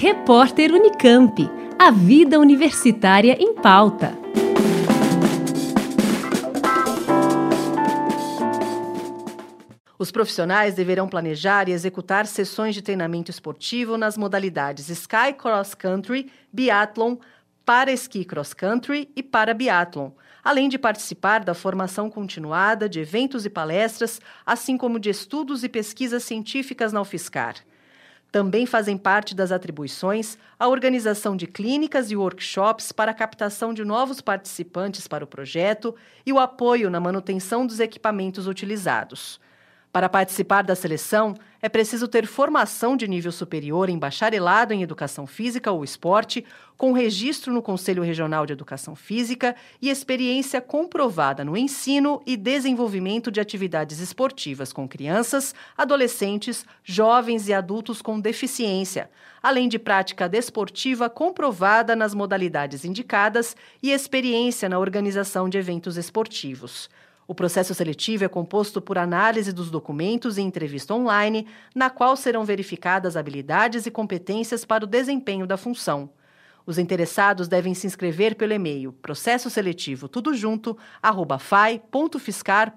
Repórter Unicamp. A vida universitária em pauta. Os profissionais deverão planejar e executar sessões de treinamento esportivo nas modalidades Sky Cross Country, Biathlon, para esqui cross country e para biathlon, além de participar da formação continuada de eventos e palestras, assim como de estudos e pesquisas científicas na UFSCar. Também fazem parte das atribuições a organização de clínicas e workshops para a captação de novos participantes para o projeto e o apoio na manutenção dos equipamentos utilizados. Para participar da seleção, é preciso ter formação de nível superior em bacharelado em educação física ou esporte, com registro no Conselho Regional de Educação Física e experiência comprovada no ensino e desenvolvimento de atividades esportivas com crianças, adolescentes, jovens e adultos com deficiência, além de prática desportiva comprovada nas modalidades indicadas e experiência na organização de eventos esportivos. O processo seletivo é composto por análise dos documentos e entrevista online, na qual serão verificadas habilidades e competências para o desempenho da função. Os interessados devem se inscrever pelo e-mail processo seletivo tudo junto fai.fiscar.br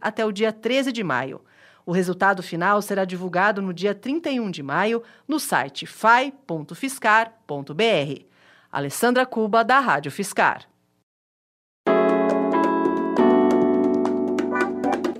até o dia 13 de maio. O resultado final será divulgado no dia 31 de maio no site fai.fiscar.br. Alessandra Cuba, da Rádio Fiscar.